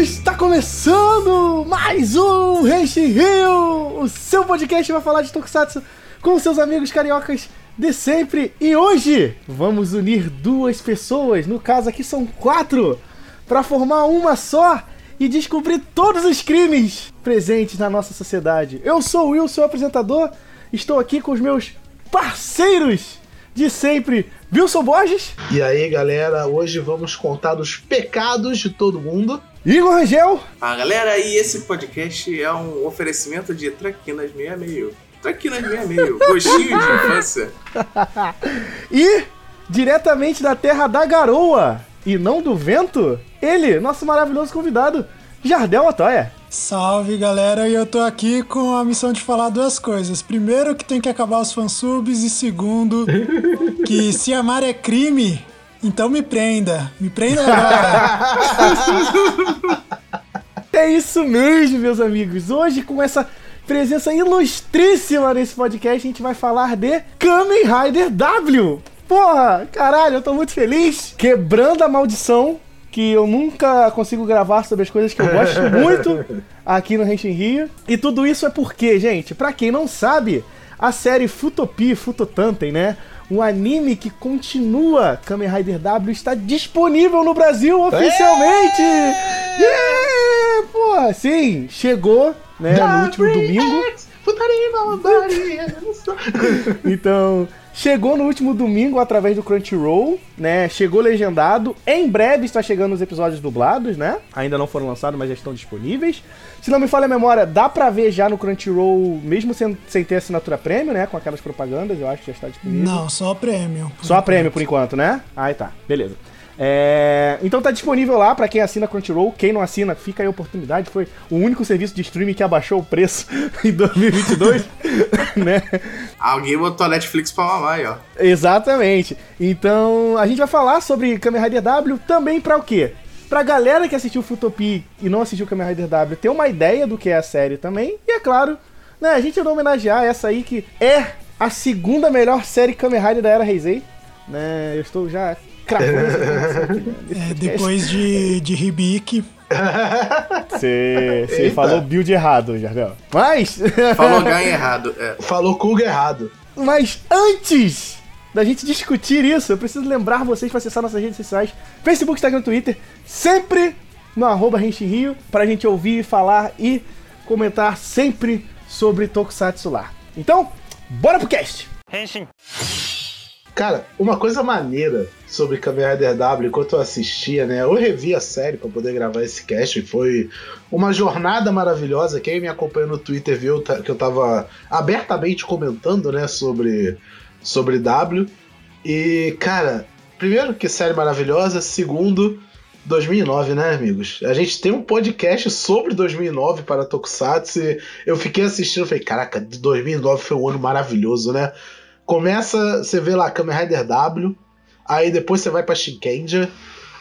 Está começando mais um Renshin Rio, o seu podcast vai falar de Tokusatsu com seus amigos cariocas de sempre. E hoje vamos unir duas pessoas, no caso aqui são quatro, para formar uma só e descobrir todos os crimes presentes na nossa sociedade. Eu sou o Will, seu apresentador, estou aqui com os meus parceiros de sempre, Wilson Borges. E aí, galera, hoje vamos contar dos pecados de todo mundo. Igor Rangel. Ah, galera, e esse podcast é um oferecimento de Traquinas 66. Traquinas 66, gostinho de infância. e, diretamente da terra da garoa e não do vento, ele, nosso maravilhoso convidado, Jardel Otoya. Salve galera, e eu tô aqui com a missão de falar duas coisas. Primeiro, que tem que acabar os fansubs, e segundo, que se amar é crime, então me prenda. Me prenda agora. é isso mesmo, meus amigos. Hoje, com essa presença ilustríssima nesse podcast, a gente vai falar de Kamen Rider W. Porra, caralho, eu tô muito feliz. Quebrando a maldição que eu nunca consigo gravar sobre as coisas que eu gosto muito aqui no Renshin Rio. E tudo isso é porque, gente, para quem não sabe, a série Futopi, Futotanten, né? Um anime que continua Kamen Rider W está disponível no Brasil oficialmente! É! Yeah! Pô, sim, chegou, né, no último domingo. então, Chegou no último domingo através do Crunchyroll, né? Chegou legendado. Em breve está chegando os episódios dublados, né? Ainda não foram lançados, mas já estão disponíveis. Se não me falha a memória, dá pra ver já no Crunchyroll, mesmo sem, sem ter assinatura prêmio, né? Com aquelas propagandas, eu acho que já está disponível. Não, só prêmio. Só prêmio por enquanto, né? Aí tá, beleza. É... Então tá disponível lá para quem assina Crunchyroll. Quem não assina, fica aí a oportunidade. Foi o único serviço de streaming que abaixou o preço em 2022, né? Alguém botou a Netflix pra mamar aí, ó. Exatamente. Então a gente vai falar sobre Kamen Rider W também para o quê? Pra galera que assistiu Futopi e não assistiu Kamen Rider W ter uma ideia do que é a série também. E é claro, né, a gente vai homenagear essa aí que é a segunda melhor série Kamen Rider da era Heisei. Né, eu estou já é, depois de, de Hibiki. Você falou build errado, Jardel. Mas. Falou ganho errado. É. Falou Kuga errado. Mas antes da gente discutir isso, eu preciso lembrar vocês para acessar nossas redes sociais: Facebook, Instagram, Twitter, sempre no arroba Rio, pra gente ouvir, falar e comentar sempre sobre Tokusatsu lá. Então, bora pro cast! Henshin. Cara, uma coisa maneira sobre Kamen Rider W enquanto eu assistia, né? Eu revi a série para poder gravar esse cast. Foi uma jornada maravilhosa. Quem me acompanha no Twitter viu que eu tava abertamente comentando, né, sobre, sobre W. E, cara, primeiro que série maravilhosa, segundo, 2009, né, amigos? A gente tem um podcast sobre 2009 para Tokusatsu. eu fiquei assistindo e falei, caraca, 2009 foi um ano maravilhoso, né? Começa, você vê lá Kamen Rider W, aí depois você vai pra Shinkenja,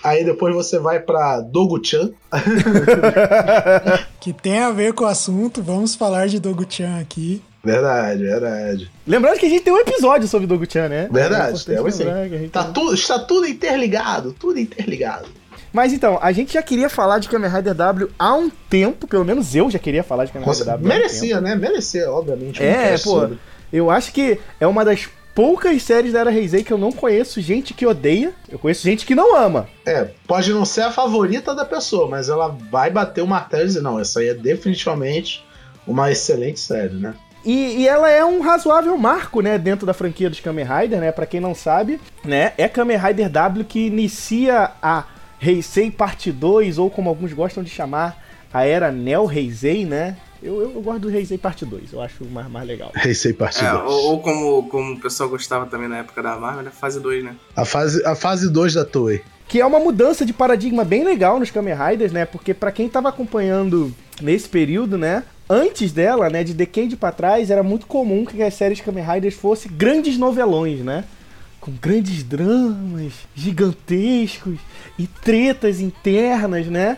aí depois você vai pra Dogu-chan. que tem a ver com o assunto, vamos falar de Dogu-chan aqui. Verdade, verdade. Lembrando que a gente tem um episódio sobre Dogu-chan, né? Verdade, é temos sim. Tá tem... tudo, está tudo interligado, tudo interligado. Mas então, a gente já queria falar de Kamen Rider W há um tempo, pelo menos eu já queria falar de Kamen Rider W. Merecia, um né? Merecia, obviamente. É, pô. Sobre. Eu acho que é uma das poucas séries da Era Heisei que eu não conheço gente que odeia. Eu conheço gente que não ama. É, pode não ser a favorita da pessoa, mas ela vai bater o martelo e dizer, não, essa aí é definitivamente uma excelente série, né? E, e, ela é um razoável marco, né, dentro da franquia dos Kamen Rider, né? Para quem não sabe, né, é Kamen Rider W que inicia a Heisei Parte 2 ou como alguns gostam de chamar, a era Neo Heisei, né? Eu, eu, eu gosto do Heisei Parte 2, eu acho mais, mais legal. Heisei Parte é, 2. Ou, ou, como, como o pessoal gostava também na época da Marvel, né? Fase 2, né? A fase, a fase 2 da Toei. Que é uma mudança de paradigma bem legal nos Kamen Riders, né? Porque para quem tava acompanhando nesse período, né? Antes dela, né, de Decade para trás, era muito comum que as séries Kamen Riders fossem grandes novelões, né? Com grandes dramas gigantescos e tretas internas, né?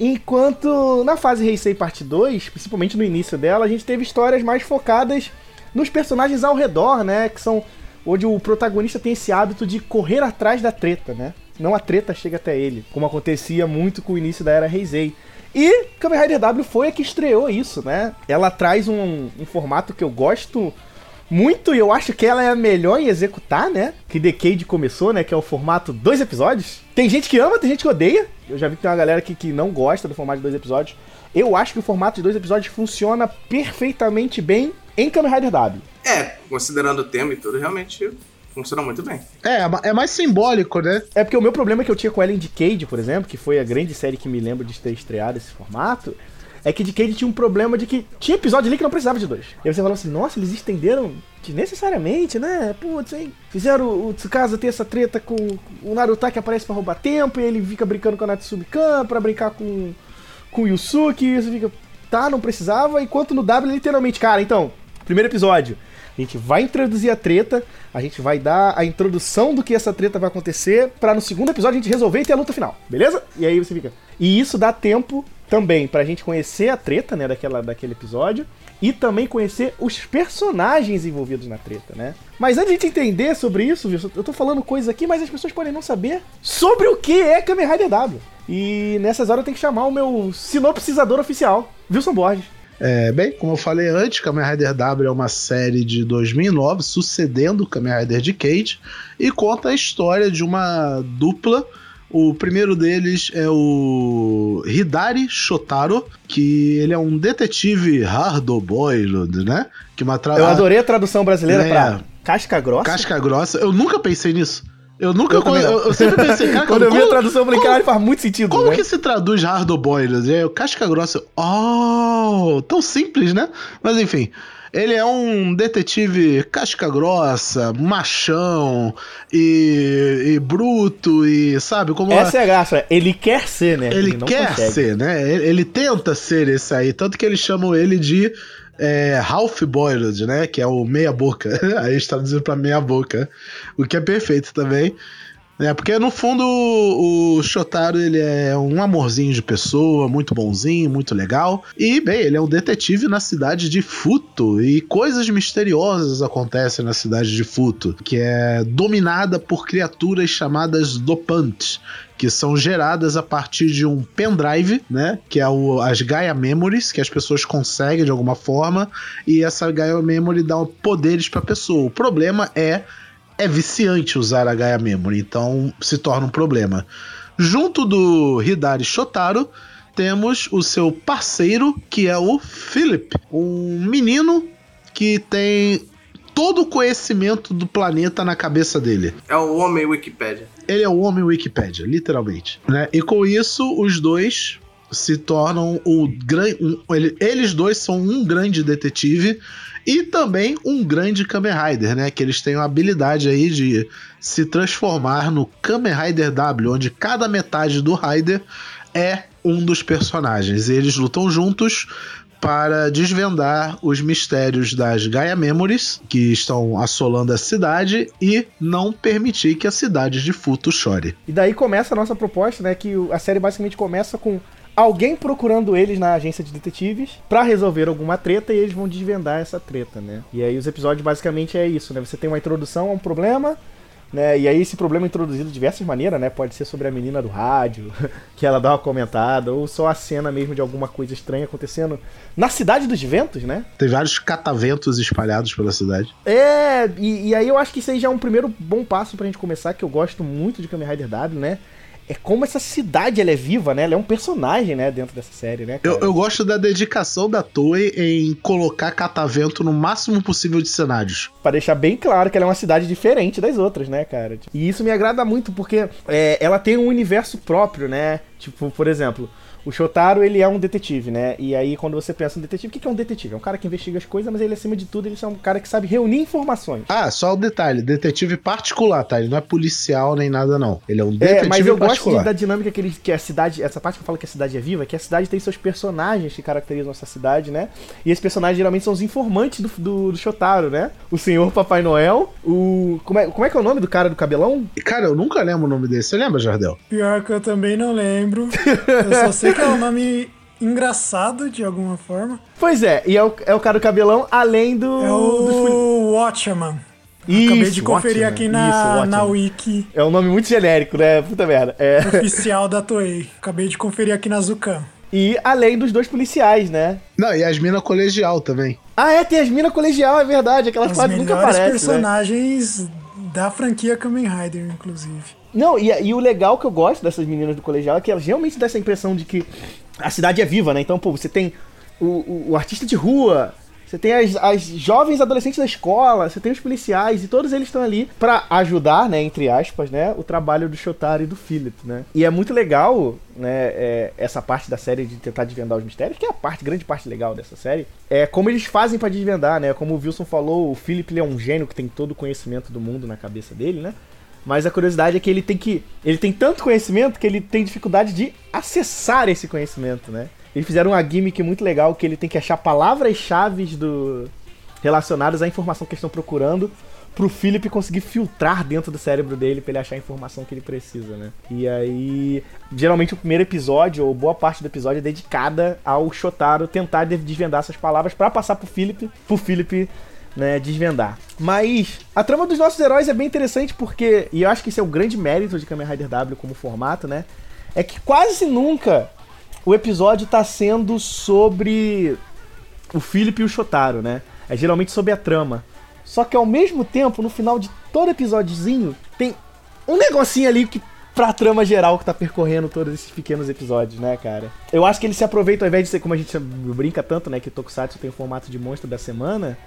Enquanto na fase Heisei Parte 2, principalmente no início dela, a gente teve histórias mais focadas nos personagens ao redor, né? Que são onde o protagonista tem esse hábito de correr atrás da treta, né? não a treta chega até ele, como acontecia muito com o início da era Heisei. E Kamen Rider W foi a que estreou isso, né? Ela traz um, um formato que eu gosto muito e eu acho que ela é a melhor em executar, né? Que Decade começou, né? Que é o formato dois episódios. Tem gente que ama, tem gente que odeia. Eu já vi que tem uma galera aqui que não gosta do formato de dois episódios. Eu acho que o formato de dois episódios funciona perfeitamente bem em Kamen Rider W. É, considerando o tema e tudo, realmente funciona muito bem. É, é mais simbólico, né? É porque o meu problema que eu tinha com Ellen Decade, por exemplo, que foi a grande série que me lembro de ter estreado esse formato, é que Decade tinha um problema de que tinha episódio ali que não precisava de dois. E você falava assim, nossa, eles estenderam desnecessariamente, né? Putz, hein? Fizeram o Tsukasa ter essa treta com o Naruto que aparece pra roubar tempo e ele fica brincando com a Natsumi-kan pra brincar com, com o Yusuke e você fica, tá, não precisava. Enquanto no W, literalmente, cara, então, primeiro episódio, a gente vai introduzir a treta, a gente vai dar a introdução do que essa treta vai acontecer, para no segundo episódio a gente resolver e ter a luta final, beleza? E aí você fica. E isso dá tempo também pra gente conhecer a treta, né, daquela, daquele episódio, e também conhecer os personagens envolvidos na treta, né? Mas antes de entender sobre isso, eu tô falando coisas aqui, mas as pessoas podem não saber sobre o que é Kamen Rider W. E nessas horas eu tenho que chamar o meu sinopsizador oficial, Wilson Borges. É, bem, como eu falei antes, Kamen Rider W é uma série de 2009, sucedendo Kamen Rider Decade, e conta a história de uma dupla. O primeiro deles é o Hidari Shotaro, que ele é um detetive hard-boiled, né? Que uma tra... Eu adorei a tradução brasileira É. pra casca grossa. Casca grossa. Eu nunca pensei nisso. Eu nunca. Eu eu, eu sempre pensei, cara, Quando eu vi a tradução, eu falei, caralho, faz muito sentido, Como né? que se traduz hard boiled? É o casca grossa. Oh, tão simples, né? Mas enfim, ele é um detetive casca grossa, machão e, e bruto e sabe como Essa é a graça, ele quer ser, né? ele não quer consegue. ser, né? Ele, ele tenta ser esse aí, tanto que eles chamam ele de é, half boiled, né? Que é o meia boca. Aí eles traduziram pra meia boca, o que é perfeito também. É, porque no fundo o, Shotaro ele é um amorzinho de pessoa, muito bonzinho, muito legal. E, bem, ele é um detetive na cidade de Futo. E coisas misteriosas acontecem na cidade de Futo, que é dominada por criaturas chamadas dopantes que são geradas a partir de um pendrive, né? Que é o, as Gaia Memories, que as pessoas conseguem de alguma forma, e essa Gaia Memory dá poderes para pessoa. O problema é é viciante usar a Gaia Memory, então se torna um problema. Junto do Hidari Shotaro, temos o seu parceiro, que é o Philip, um menino que tem todo o conhecimento do planeta na cabeça dele. É o homem Wikipédia. Ele é o homem Wikipédia, literalmente. Né? E com isso, os dois se tornam o grande. Um, ele- eles dois são um grande detetive e também um grande Kamen Rider, né? Que eles têm a habilidade aí de se transformar no Kamen Rider W, onde cada metade do Rider é um dos personagens. E eles lutam juntos para desvendar os mistérios das Gaia Memories que estão assolando a cidade e não permitir que a cidade de Futo chore. E daí começa a nossa proposta, né? Que a série basicamente começa com alguém procurando eles na agência de detetives pra resolver alguma treta e eles vão desvendar essa treta, né? E aí os episódios basicamente é isso, né? Você tem uma introdução a um problema, né? E aí esse problema é introduzido de diversas maneiras, né? Pode ser sobre a menina do rádio, que ela dá uma comentada, ou só a cena mesmo de alguma coisa estranha acontecendo na cidade dos ventos, né? Tem vários cataventos espalhados pela cidade. É, e, e aí eu acho que isso aí já é um primeiro bom passo pra gente começar, que eu gosto muito de Kamen Rider W, né? É como essa cidade ela é viva, né? Ela é um personagem, né, dentro dessa série, né? Eu, eu gosto da dedicação da Toei em colocar catavento no máximo possível de cenários. Pra deixar bem claro que ela é uma cidade diferente das outras, né, cara? E isso me agrada muito porque é, ela tem um universo próprio, né? Tipo, por exemplo, o Shotaro, ele é um detetive, né? E aí, quando você pensa em detetive, o que é um detetive? É um cara que investiga as coisas, mas ele, acima de tudo, ele é um cara que sabe reunir informações. Ah, só um detalhe: detetive particular, tá? Ele não é policial nem nada, não. Ele é um É, detetive mas eu gosto particular. de- da dinâmica que, ele, que a cidade. Essa parte que eu falo que a cidade é viva, que a cidade tem seus personagens que caracterizam essa cidade, né? E esses personagens geralmente são os informantes do, do, do Shotaro, né? O Senhor Papai Noel, o. Como é, como é que é o nome do cara do cabelão? Cara, eu nunca lembro o nome desse. Você lembra, Jardel? Pior que eu também não lembro. Eu só sei que é um nome engraçado de alguma forma. Pois é, e é o, é o cara do cabelão, além do. É o Watchman. Acabei Isso, de conferir aqui isso, na, ótimo. na wiki É um nome muito genérico, né? Puta merda. É. oficial da Toei. Acabei de conferir aqui na Zukan. E além dos dois policiais, né? Não, e as minas colegial também. Ah, é, tem as minas colegial, é verdade. Aquelas Os quase nunca aparecem. Né? personagens da franquia Kamen Rider, inclusive. Não, e, e o legal que eu gosto dessas meninas do colegial é que elas realmente dão essa impressão de que a cidade é viva, né? Então, pô, você tem o, o, o artista de rua, você tem as, as jovens adolescentes da escola, você tem os policiais, e todos eles estão ali pra ajudar, né, entre aspas, né, o trabalho do Shotaro e do Philip, né? E é muito legal, né, é, essa parte da série de tentar desvendar os mistérios, que é a parte, grande parte legal dessa série, é como eles fazem pra desvendar, né? Como o Wilson falou, o Philip é um gênio que tem todo o conhecimento do mundo na cabeça dele, né? Mas a curiosidade é que ele tem que. Ele tem tanto conhecimento que ele tem dificuldade de acessar esse conhecimento, né? Eles fizeram uma gimmick muito legal que ele tem que achar palavras-chave do relacionadas à informação que eles estão procurando pro Philip conseguir filtrar dentro do cérebro dele pra ele achar a informação que ele precisa, né? E aí, geralmente o primeiro episódio, ou boa parte do episódio, é dedicada ao Shotaro tentar de- desvendar essas palavras pra passar pro Philip, pro Philip né, desvendar. Mas a trama dos nossos heróis é bem interessante porque, e eu acho que esse é o grande mérito de Kamen Rider W como formato, né? É que quase nunca o episódio tá sendo sobre o Philip e o Shotaro, né? É geralmente sobre a trama. Só que ao mesmo tempo, no final de todo episódiozinho, tem um negocinho ali que pra trama geral que tá percorrendo todos esses pequenos episódios, né, cara? Eu acho que eles se aproveitam, ao invés de ser como a gente brinca tanto, né, que Tokusatsu tem o formato de monstro da semana,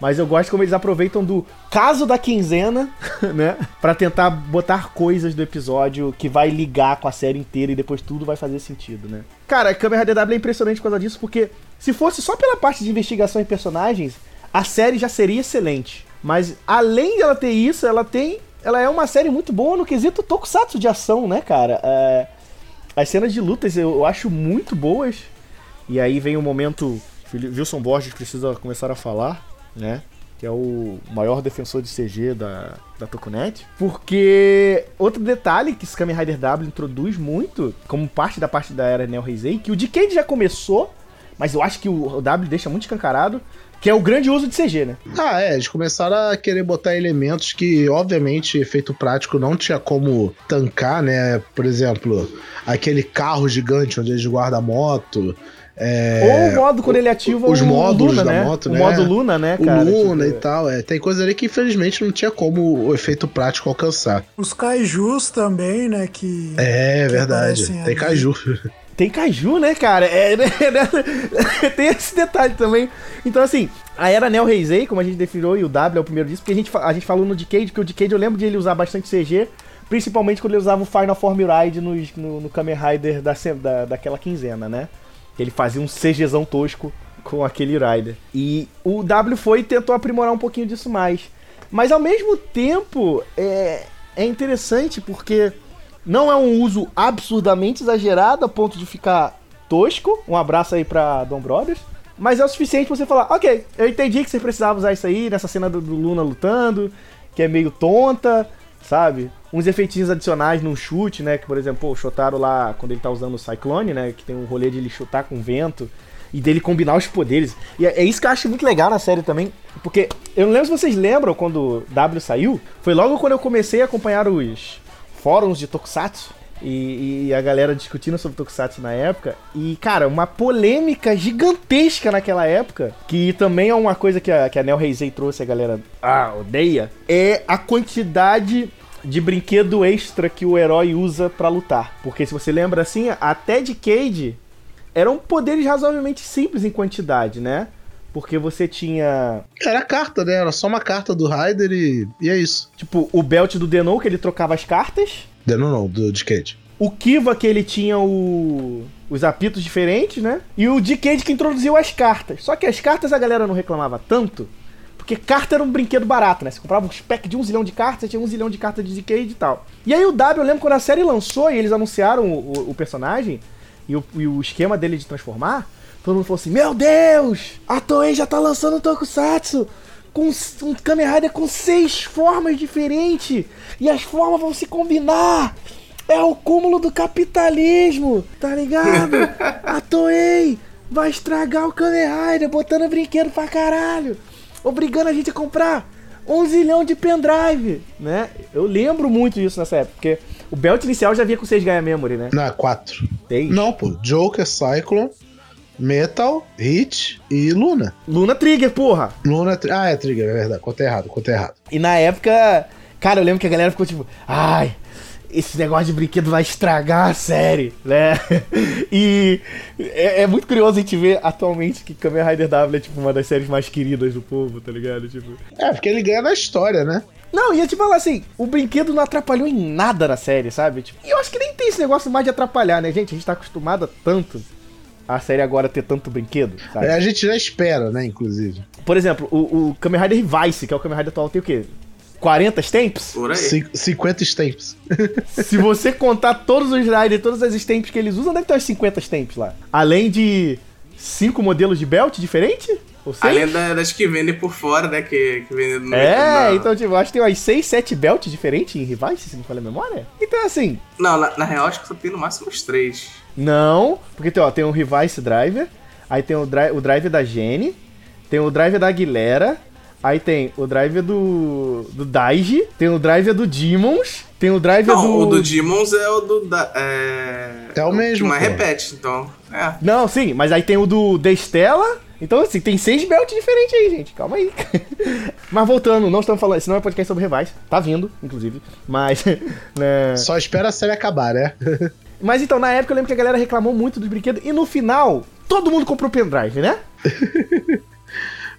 mas eu gosto como eles aproveitam do caso da quinzena, né? Pra tentar botar coisas do episódio que vai ligar com a série inteira e depois tudo vai fazer sentido, né? Cara, a Kamen Rider W é impressionante por causa disso, porque se fosse só pela parte de investigação e personagens, a série já seria excelente. Mas além dela ter isso, ela tem. Ela é uma série muito boa no quesito tokusatsu de ação, né, cara? É, as cenas de lutas eu acho muito boas. E aí vem o momento. Wilson Borges precisa começar a falar, né? Que é o maior defensor de CG da, da Tokunet. Porque outro detalhe que esse Kamen Rider W introduz muito, como parte da parte da era Neo Heisei, que o Decade já começou, mas eu acho que o, W deixa muito escancarado, que é o grande uso de CG, né? Ah, é, eles começaram a querer botar elementos que, obviamente, efeito prático não tinha como tancar, né? Por exemplo, aquele carro gigante onde eles guardam a moto. É, Ou o modo quando ele ativa os o módulos Luna, da né? moto, o né? modo Luna, né, o cara? Luna Tipo, e tal. É, tem coisa ali que infelizmente não tinha como o efeito prático alcançar. Os kaijus também, né? Que. É que verdade. Tem ali. caju. Tem caju, né, cara? É, né, tem esse detalhe também. Então, assim, a era Neo Heisei, como a gente definiu, e o W é o primeiro disso, porque a gente, a gente falou no Decade, que o Decade eu lembro de ele usar bastante CG, principalmente quando ele usava o Final Form Ride nos- no, no Kamen Rider da, da, daquela quinzena, né? Ele fazia um CGzão tosco com aquele Rider. E o W foi e tentou aprimorar um pouquinho disso mais. Mas ao mesmo tempo, é, é interessante porque não é um uso absurdamente exagerado a ponto de ficar tosco. Um abraço aí pra Dom Brothers. Mas é o suficiente pra você falar, ok, eu entendi que você precisava usar isso aí nessa cena do, do Luna lutando, que é meio tonta, sabe? Uns efeitinhos adicionais num chute, né? Que, por exemplo, o Shotaro lá, quando ele tá usando o Cyclone, né? Que tem um rolê de ele chutar com vento e dele combinar os poderes. E é, é isso que eu acho muito legal na série também, porque eu não lembro se vocês lembram quando W saiu, foi logo quando eu comecei a acompanhar os fóruns de Tokusatsu e, e a galera discutindo sobre Tokusatsu na época. E, cara, uma polêmica gigantesca naquela época, que também é uma coisa que a, que a Neo Heisei trouxe, a galera ah, odeia, é a quantidade de brinquedo extra que o herói usa pra lutar. Porque se você lembra assim, até de Cade eram poderes razoavelmente simples em quantidade, né? Porque você tinha, Era carta, né? Era só uma carta do Raider e, e é isso. tipo, o belt do Denou, que ele trocava as cartas. Não, não, do Decade. O Kiva, que ele tinha o... os apitos diferentes, né? E o Decade que introduziu as cartas. Só que as cartas a galera não reclamava tanto, porque carta era um brinquedo barato, né? Você comprava um pack de um zilhão de cartas, tinha um zilhão de cartas de Decade e tal. E aí o W, eu lembro quando a série lançou e eles anunciaram o, o- o personagem e o, e o esquema dele de transformar, todo mundo falou assim, meu Deus! A Toei já tá lançando o Tokusatsu! Com um Kamen Rider com seis formas diferentes! E as formas vão se combinar! É o cúmulo do capitalismo, tá ligado? A Toei vai estragar o Kamen Rider botando brinquedo pra caralho, obrigando a gente a comprar um zilhão de pendrive, né? Eu lembro muito disso nessa época, porque o belt inicial já vinha com 6 Gaia Memory, né? Não, é 4. 6. Não, pô. Joker, Cyclone, Metal, Hit e Luna. Luna Trigger, porra! Luna. Ah, é Trigger, é verdade. Contei errado, contei errado. E na época, cara, eu lembro que a galera ficou tipo, ai, esse negócio de brinquedo vai estragar a série, né? E é, é muito curioso a gente ver atualmente que Kamen Rider W é tipo uma das séries mais queridas do povo, tá ligado? Tipo. É, porque ele ganha na história, né? Não, ia te falar assim, o brinquedo não atrapalhou em nada na série, sabe? Tipo, e eu acho que nem tem esse negócio mais de atrapalhar, né, gente? A gente tá acostumado a tanto a série agora ter tanto brinquedo, sabe? A gente já espera, né, inclusive. Por exemplo, o, o Kamen Rider Vice, que é o Kamen Rider atual, tem o quê? 40 stamps? Por aí. Cin- 50 stamps. Se você contar todos os Riders, todas as stamps que eles usam, deve ter umas 50 stamps lá. Além de cinco modelos de belt? Ou seis? Além da- das que vendem por fora, né? Que, que vendem no É, na- então tipo, acho que tem umas 6, 7 belts diferentes em Revice, se não me falha a memória. Então assim, Não, na, na real acho que só tem no máximo uns três. Não, porque tem, ó, tem o Revice Driver, aí tem o, dri o drive da Jenny, tem o drive da Aguilera, aí tem o drive do, do Daiji, tem o drive do Demons, tem o drive Não, do... o do Demons é o do. Da, é... É o mesmo, Que mais pô. repete, então. É. Não, sim, mas aí tem o do Destela. Então, assim, tem seis belts diferentes aí, gente. Calma aí. mas voltando, não estamos falando. Esse não é podcast sobre Revise. Tá vindo, inclusive. Mas. Né... Só espera a série acabar, né? Mas então, na época eu lembro que a galera reclamou muito dos brinquedos. E no final, todo mundo comprou pendrive, né?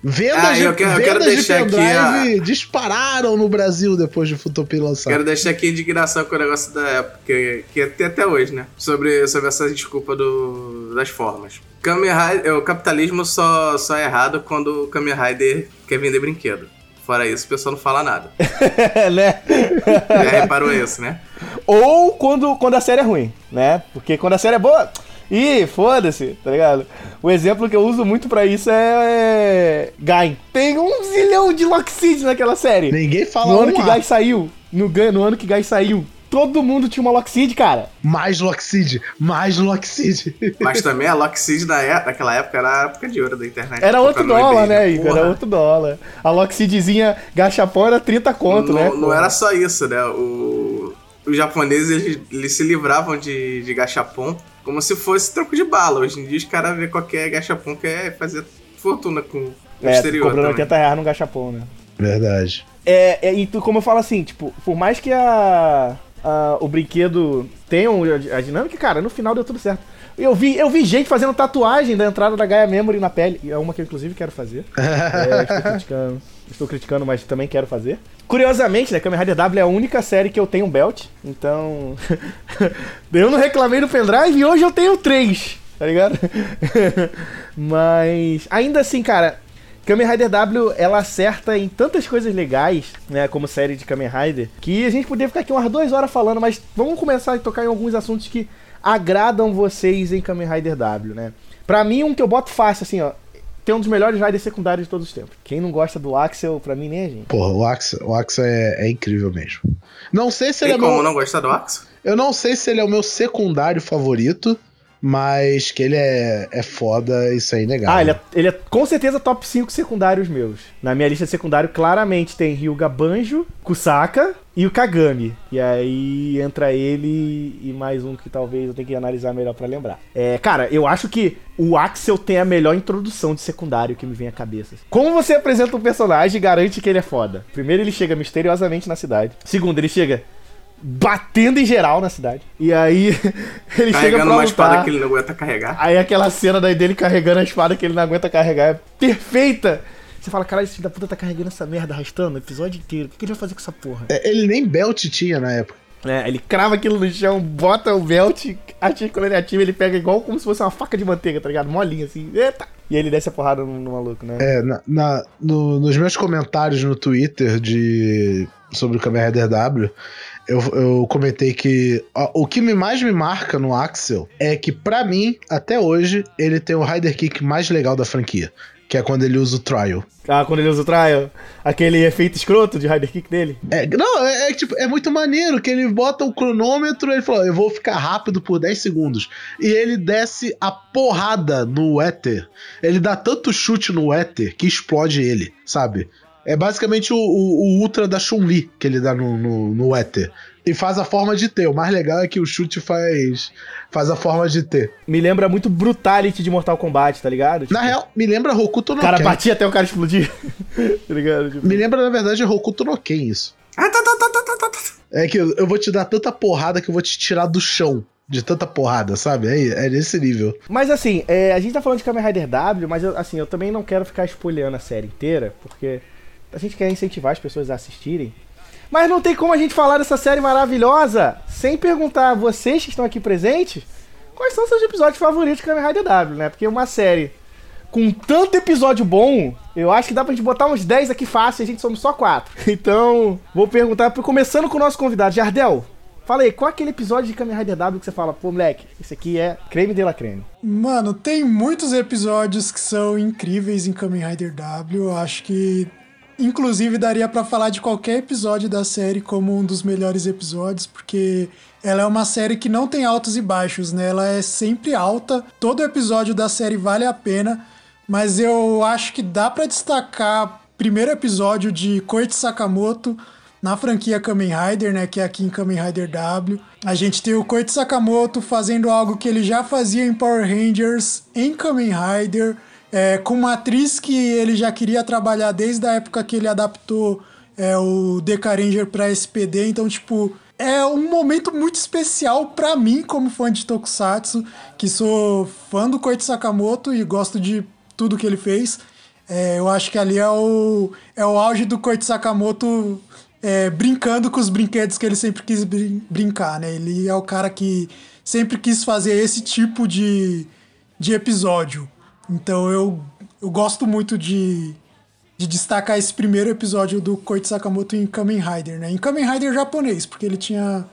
Vendas, Ah, de, eu quero- eu vendas quero de deixar aqui pendrive dispararam no Brasil depois de Futopia lançar. Quero deixar aqui a indignação com o negócio da época, que, que tem até hoje, né? Sobre, sobre essa desculpa do, das formas. Kamen Rider, o capitalismo só, só é errado quando o Kamen Rider quer vender brinquedo. Fora isso, o pessoal não fala nada. né? Já reparou isso, né? Ou quando, quando a série é ruim, né? Porque quando a série é boa. Ih, foda-se, tá ligado? O exemplo que eu uso muito pra isso é. Gain. Tem um zilhão de Lockseed naquela série. Ninguém fala No ano que A. Guy saiu, no, no ano que Guy saiu, todo mundo tinha uma Lockseed, cara. Mais Lockseed, mais Lockseed. Mas também a Lockseed na é- naquela época era a época de ouro da internet. Era outro Comprando dólar, eBay, né, Igor? Era outro dólar. A Lockseedzinha gachapão era 30 conto, não, né? Não era só isso, né? O, os japoneses eles, eles se livravam de, de gachapon como se fosse troco de bala. Hoje em dia os caras vê qualquer gachapon quer fazer fortuna com o É, exterior. cobrando também. 80 reais num gachapão, né? Verdade. É, é, e tu, como eu falo assim, tipo, por mais que a, a- o brinquedo tenha um- a, dinâmica, cara, no final deu tudo certo. Eu vi, eu vi gente fazendo tatuagem da entrada da Gaia Memory na pele. E é uma que eu inclusive quero fazer. É, estou criticando. Estou criticando, mas também quero fazer. Curiosamente, né, Kamen Rider W é a única série que eu tenho um belt. Então. eu não reclamei no pendrive e hoje eu tenho três, tá ligado? mas. Ainda assim, cara, Kamen Rider W, ela acerta em tantas coisas legais, né, como série de Kamen Rider, que a gente poderia ficar aqui umas duas horas falando, mas vamos começar a tocar em alguns assuntos que agradam vocês em Kamen Rider W, né? Pra mim, um que eu boto fácil, assim, ó, tem um dos melhores Riders secundários de todos os tempos. Quem não gosta do Axel, pra mim, nem é gente. Porra, o Axel, o Axel é, é incrível mesmo. Não sei se ele Tem é como meu, não gostar do Axel? Eu não sei se ele é o meu secundário favorito, mas que ele é, é foda, isso é inegável. Ah, ele é, ele é com certeza top 5 secundários meus. Na minha lista de secundário, claramente tem Ryuga Banjo, Kusaka e o Kagami. E aí entra ele e mais um que talvez eu tenha que analisar melhor pra lembrar. É, cara, eu acho que o Axel tem a melhor introdução de secundário que me vem à cabeça. Como você apresenta um personagem garante que ele é foda? Primeiro, ele chega misteriosamente na cidade. Segundo, ele chega batendo em geral na cidade. E aí ele chega Carregando pra uma lutar. espada que ele não aguenta carregar. Aí aquela cena daí dele carregando a espada que ele não aguenta carregar é perfeita. Você fala, caralho, esse filho da puta tá carregando essa merda, arrastando o episódio inteiro. O que, ele vai fazer com essa porra? É, Ele nem belt tinha na época. É, ele crava aquilo no chão, bota o belt, ativa quando ele ativa, ele pega igual como se fosse uma faca de manteiga, tá ligado? Molinho assim, eita! E aí ele desce a porrada no, no maluco, né? É, na, na- no- nos meus comentários no Twitter de, sobre o Kamen Rider W, eu, eu comentei que ó, o que mais me marca no Axel é que, pra mim, até hoje, ele tem o Rider Kick mais legal da franquia. Que é quando ele usa o Trial. Ah, quando ele usa o trial, aquele efeito escroto de Rider Kick dele. É, não, é, é, tipo, é muito maneiro que ele bota o cronômetro e ele fala, eu vou ficar rápido por 10 segundos. E ele desce a porrada no éter. Ele dá tanto chute no éter que explode ele, sabe? É basicamente o, o, o Ultra da Chun-Li que ele dá no, no, no éter. E faz a forma de T. O mais legal é que o chute faz, faz a forma de T. Me lembra muito Brutality de Mortal Kombat, tá ligado? Tipo, Na real, me lembra Hokuto o no cara Ken. batia até o cara explodir. tá ligado? Tipo, Me lembra, na verdade, Hokuto no Ken isso. Ah, tá, tá, tá, tá, tá, tá, tá. É que eu eu vou te dar tanta porrada que eu vou te tirar do chão. De tanta porrada, sabe? É, é nesse nível. Mas assim, é, a gente tá falando de Kamen Rider W, mas eu, assim, eu também não quero ficar spoileando a série inteira, porque a gente quer incentivar as pessoas a assistirem. Mas não tem como a gente falar dessa série maravilhosa sem perguntar a vocês que estão aqui presentes quais são seus episódios favoritos de Kamen Rider W, né? Porque uma série com tanto episódio bom, eu acho que dá pra gente botar uns 10 aqui fácil e a gente somos só 4. Então, vou perguntar, começando com o nosso convidado, Jardel. Fala aí, qual é aquele episódio de Kamen Rider W que você fala, pô, moleque, esse aqui é creme de la creme? Mano, tem muitos episódios que são incríveis em Kamen Rider W. Eu acho que, inclusive, daria pra falar de qualquer episódio da série como um dos melhores episódios, porque ela é uma série que não tem altos e baixos, né? Ela é sempre alta. Todo episódio da série vale a pena, mas eu acho que dá pra destacar primeiro episódio de Koichi Sakamoto na franquia Kamen Rider, né, que é aqui em Kamen Rider W. A gente tem o Koichi Sakamoto fazendo algo que ele já fazia em Power Rangers, em Kamen Rider, é, com uma atriz que ele já queria trabalhar desde a época que ele adaptou é, o Deca Ranger pra SPD. Então, tipo, é um momento muito especial pra mim como fã de Tokusatsu, que sou fã do Koichi Sakamoto e gosto de tudo que ele fez. É, eu acho que ali é o, é o auge do Koichi Sakamoto é, brincando com os brinquedos que ele sempre quis brin- brincar, né? Ele é o cara que sempre quis fazer esse tipo de, de episódio. Então eu, eu gosto muito de, de destacar esse primeiro episódio do Koichi Sakamoto em Kamen Rider, né? Em Kamen Rider japonês, porque ele tinha,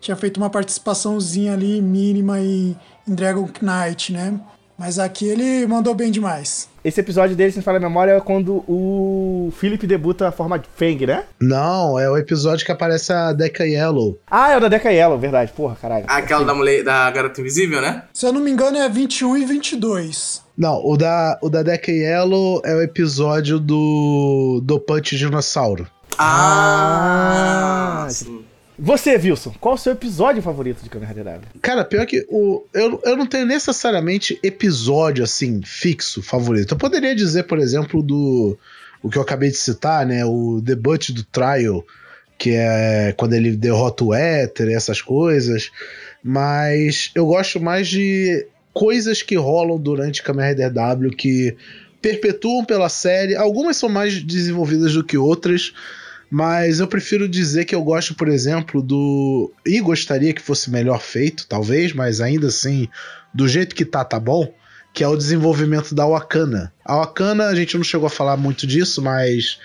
tinha feito uma participaçãozinha ali mínima em, em Dragon Knight, né? Mas aqui ele mandou bem demais. Esse episódio dele, se não falar a memória, é quando o Philip debuta a forma de Fang, né? Não, é o episódio que aparece a Deca Yellow. Ah, é o da Deca Yellow, verdade. Porra, caralho. Aquela da mulher, da garota invisível, né? Se eu não me engano, é 21 e 22. Não, o da, o da Deca Yellow é o episódio do, do Punch Dinossauro. Ah, Ah, sim. Você, Wilson, qual o seu episódio favorito de Kamen Rider? Cara, pior que o, eu, eu não tenho necessariamente episódio assim, fixo, favorito. Eu poderia dizer, por exemplo, do. O que eu acabei de citar, né? O debut do Trial, que é quando ele derrota o Éter, essas coisas. Mas eu gosto mais de coisas que rolam durante Kamen Rider W que perpetuam pela série. Algumas são mais desenvolvidas do que outras. Mas eu prefiro dizer que eu gosto, por exemplo, do. E gostaria que fosse melhor feito, talvez, mas ainda assim, do jeito que tá, tá bom. Que é o desenvolvimento da Wakana. A Wakana, a gente não chegou a falar muito disso, mas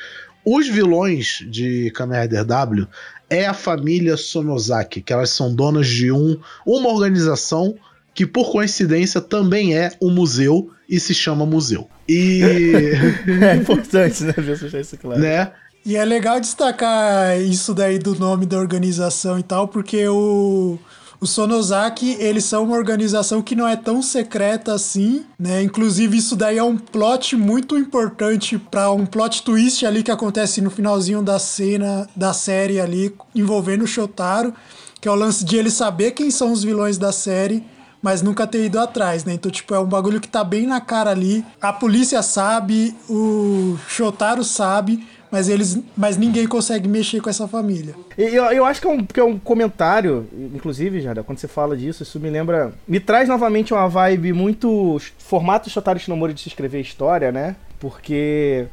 os vilões de Kamen Rider W é a família Sonozaki, que elas são donas de um, uma organização que, por coincidência, também é um museu e se chama museu. E. É importante, né, deixar isso claro. né? E é legal destacar isso daí do nome da organização e tal, porque o, o Sonozaki, eles são uma organização que não é tão secreta assim, né? Inclusive, isso daí é um plot muito importante para um plot twist ali que acontece no finalzinho da cena da série ali, envolvendo o Shotaro, que é o lance de ele saber quem são os vilões da série mas nunca ter ido atrás, né? Então, tipo, é um bagulho que tá bem na cara ali. A polícia sabe, o Shotaro sabe, mas eles, mas ninguém consegue mexer com essa família. Eu, eu acho que é, um, que é um comentário, inclusive, Jada, quando você fala disso, isso me lembra. Me traz novamente uma vibe muito. formato Shotaro Shinomori de se escrever história, né? Porque.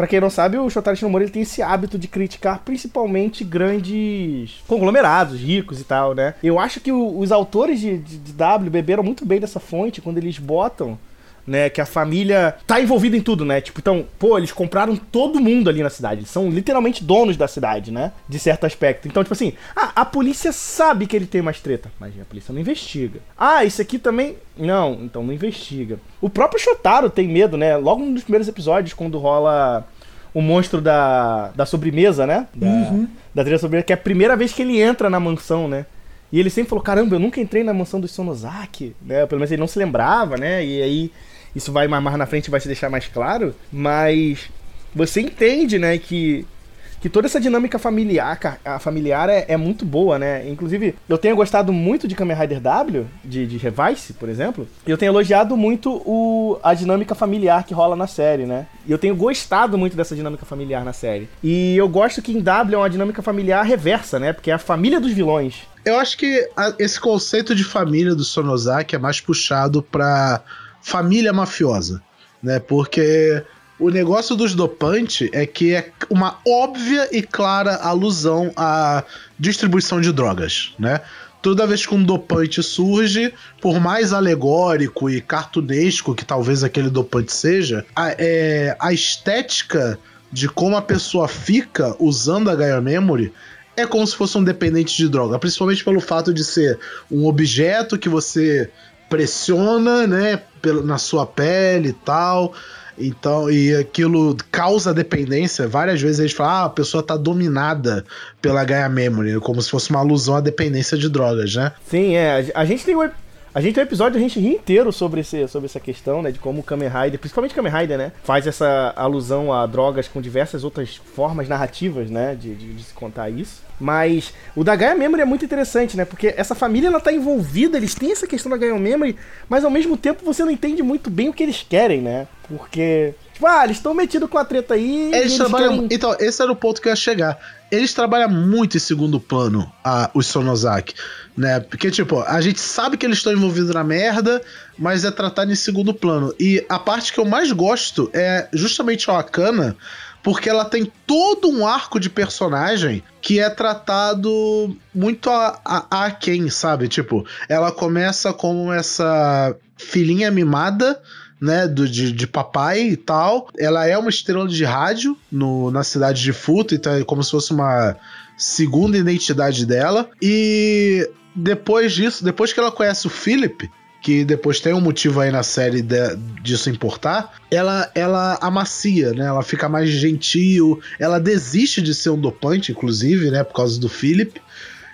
Pra quem não sabe, o Shotaro Shinomori ele tem esse hábito de criticar principalmente grandes conglomerados, ricos e tal, né? Eu acho que o- os autores de, de- de W beberam muito bem dessa fonte quando eles botam né? Que a família tá envolvida em tudo, né? Tipo, então, pô, eles compraram todo mundo ali na cidade. Eles são literalmente donos da cidade, né? De certo aspecto. Então, tipo assim, ah, a polícia sabe que ele tem mais treta, mas a polícia não investiga. Ah, isso aqui também. Não, então não investiga. O próprio Shotaro tem medo, né? Logo nos primeiros episódios, quando rola o monstro da, da sobremesa, né? Da, da trilha sobremesa, que é a primeira vez que ele entra na mansão, né? E ele sempre falou: caramba, eu nunca entrei na mansão do Sonozaki, né? Pelo menos ele não se lembrava, né? E aí isso vai mais na frente vai se deixar mais claro. Mas você entende, né, que que toda essa dinâmica familiar, a familiar é, é, muito boa, né? Inclusive, eu tenho gostado muito de Kamen Rider W, de, de Revice, por exemplo, e eu tenho elogiado muito o, a dinâmica familiar que rola na série, né? E eu tenho gostado muito dessa dinâmica familiar na série. E eu gosto que em W é uma dinâmica familiar reversa, né? Porque é a família dos vilões. Eu acho que a, esse conceito de família do Sonozaki é mais puxado pra família mafiosa, né? Porque o negócio dos dopantes é que é uma óbvia e clara alusão à distribuição de drogas, né? Toda vez que um dopante surge, por mais alegórico e cartunesco que talvez aquele dopante seja, a, é, a estética de como a pessoa fica usando a Gaia Memory é como se fosse um dependente de droga, principalmente pelo fato de ser um objeto que você pressiona, né, na sua pele e tal. Então, e aquilo causa dependência. Várias vezes eles falam, ah, a pessoa tá dominada pela Gaia Memory, como se fosse uma alusão à dependência de drogas, né? Sim, é. A gente tem um, a gente tem um episódio, a gente ri inteiro sobre, esse, sobre essa questão, né? De como o Kamen Rider, principalmente Kamen Rider, né? Faz essa alusão a drogas com diversas outras formas narrativas, né? De, de, de se contar isso. Mas o da Gaia Memory é muito interessante, né? Porque essa família ela tá envolvida, eles têm essa questão da Gaia Memory, mas ao mesmo tempo você não entende muito bem o que eles querem, né? Porque, tipo, ah, eles estão metidos com a treta aí. Eles, eles trabalham. Querem... Então, esse era o ponto que eu ia chegar. Eles trabalham muito em segundo plano, a, os Sonozaki, né? Porque, tipo, a gente sabe que eles estão envolvidos na merda, mas é tratado em segundo plano. E a parte que eu mais gosto é justamente a Akana porque ela tem todo um arco de personagem que é tratado muito a, a, a quem, sabe? Tipo, ela começa como essa filhinha mimada né, do, de, de papai e tal. Ela é uma estrela de rádio no, na cidade de Futo, então é como se fosse uma segunda identidade dela. E depois disso, depois que ela conhece o Philip, que depois tem um motivo aí na série de, disso importar, ela, ela amacia, né? Ela fica mais gentil, ela desiste de ser um dopante, inclusive, né? Por causa do Philip.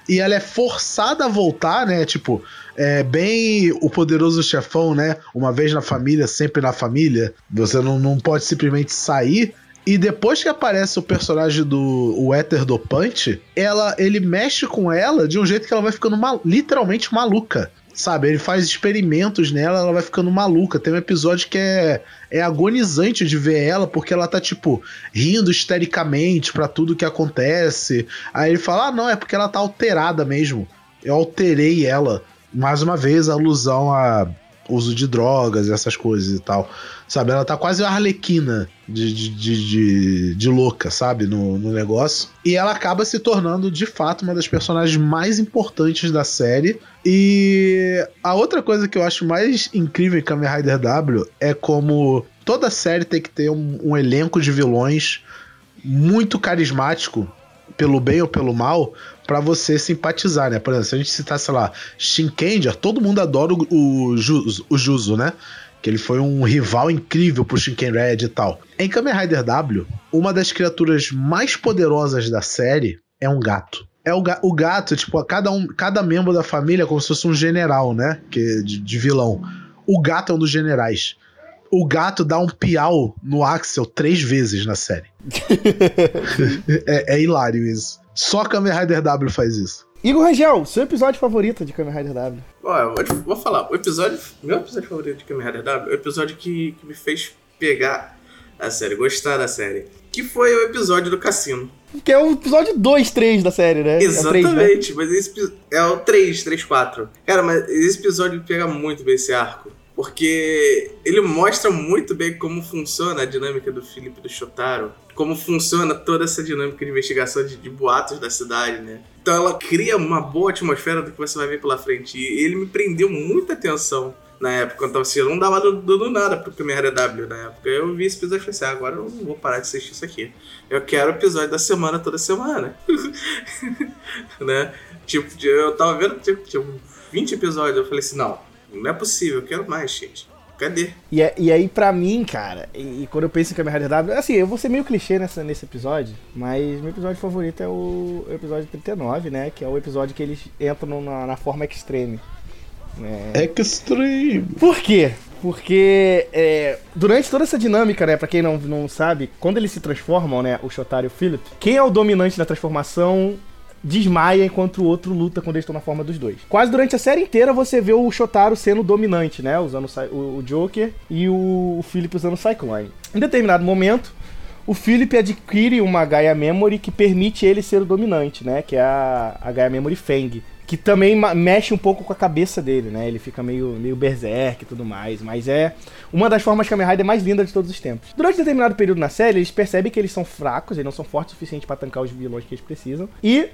E ela é forçada a voltar, né? Tipo, é bem o poderoso chefão, né? Uma vez na família, sempre na família. Você não, não pode simplesmente sair. E depois que aparece o personagem do o Éter Dopante, ela, ele mexe com ela de um jeito que ela vai ficando mal, literalmente maluca. Sabe, ele faz experimentos nela, ela vai ficando maluca. Tem um episódio que é, é agonizante de ver ela, porque ela tá, tipo, rindo histericamente para tudo que acontece. Aí ele fala: ah, não, é porque ela tá alterada mesmo. Eu alterei ela. Mais uma vez, alusão a uso de drogas, essas coisas e tal. Sabe, ela tá quase a arlequina de, de, de, de, louca, sabe, no, no negócio. E ela acaba se tornando, de fato, uma das personagens mais importantes da série. E a outra coisa que eu acho mais incrível em Kamen Rider W é como toda série tem que ter um, um elenco de vilões muito carismático, pelo bem ou pelo mal, para você simpatizar, né? Por exemplo, se a gente citar, sei lá, Shinkenger, todo mundo adora o, o, o Juzo, né? Que ele foi um rival incrível pro Shinken Red e tal. Em Kamen Rider W, uma das criaturas mais poderosas da série é um gato. É o, ga o gato, tipo, cada, um, cada membro da família é como se fosse um general, né? Que, de, de vilão. O gato é um dos generais o gato dá um piau no Axel três vezes na série. é, é, hilário isso. Só Kamen Rider W faz isso. Igor Rangel, seu episódio favorito de Kamen Rider W? Ó, eu vou, vou, falar, o episódio. Meu episódio favorito de Kamen Rider W é o episódio que, que me fez pegar a série, gostar da série. Que foi o episódio do cassino. Que é o episódio 2, 3 da série, né? Exatamente, é 3, né? mas esse é o 3, 3, 4. Cara, mas esse episódio pega muito bem esse arco porque ele mostra muito bem como funciona a dinâmica do Felipe do Shotaro, como funciona toda essa dinâmica de investigação de, de, boatos da cidade, né? Então ela cria uma boa atmosfera do que você vai ver pela frente. E ele me prendeu muita atenção na época, quando tava assistindo. Não dava dando nada pro Kamen W na época. Eu vi esse episódio e falei assim, ah, agora eu não vou parar de assistir isso aqui. Eu quero episódio da semana toda semana. né? Tipo, eu tava vendo, tipo, tipo 20 episódios, eu falei assim, não, não é possível, eu quero mais, gente. Cadê? E, é, e aí, pra mim, cara, e, e, quando eu penso em Kamen Rider W, assim, eu vou ser meio clichê nessa, nesse episódio, mas meu episódio favorito é o, o episódio 39, né? Que é o episódio que eles entram na, na forma extreme. É. Extreme! Por quê? Porque é, durante toda essa dinâmica, né, pra quem não, não sabe, quando eles se transformam, né, o Shotaro e o Philip, quem é o dominante da transformação desmaia enquanto o outro luta quando eles estão na forma dos dois. Quase durante a série inteira você vê o Shotaro sendo dominante, né, usando o, Joker e o, Philip usando o Cyclone. Em determinado momento, o Philip adquire uma Gaia Memory que permite ele ser o dominante, né, que é a, a Gaia Memory Fang que também mexe um pouco com a cabeça dele, né? Ele fica meio, meio berserk e tudo mais, mas é uma das formas Kamen Rider mais lindas de todos os tempos. Durante determinado período na série, eles percebem que eles são fracos, eles não são fortes o suficiente para tancar os vilões que eles precisam, e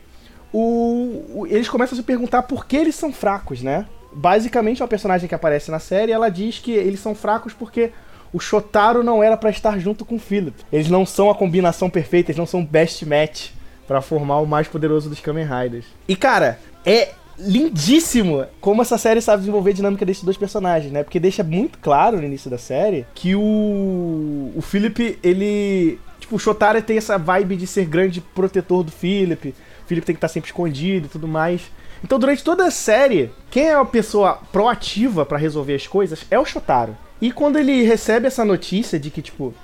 o, o, eles começam a se perguntar por que eles são fracos, né? Basicamente, uma personagem que aparece na série, ela diz que eles são fracos porque o Shotaro não era para estar junto com o Philip. Eles não são a combinação perfeita, eles não são best match para formar o mais poderoso dos Kamen Riders. E cara, é lindíssimo como essa série sabe desenvolver a dinâmica desses dois personagens, né? Porque deixa muito claro no início da série que o o Philip, ele, tipo, o Shotaro tem essa vibe de ser grande protetor do Philip. Philip tem que estar sempre escondido e tudo mais. Então, durante toda a série, quem é a pessoa proativa para resolver as coisas é o Shotaro. E quando ele recebe essa notícia de que, tipo,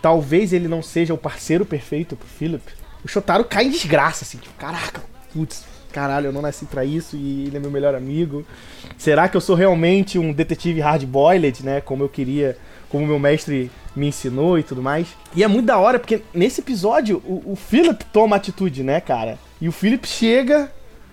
talvez ele não seja o parceiro perfeito pro Philip, o Shotaro cai em desgraça, assim, tipo, caraca, putz, caralho, eu não nasci pra isso e ele é meu melhor amigo. Será que eu sou realmente um detetive hard-boiled, né? Como eu queria, como meu mestre me ensinou e tudo mais. E é muito da hora, porque nesse episódio o, o Philip toma atitude, né, cara? E o Philip chega,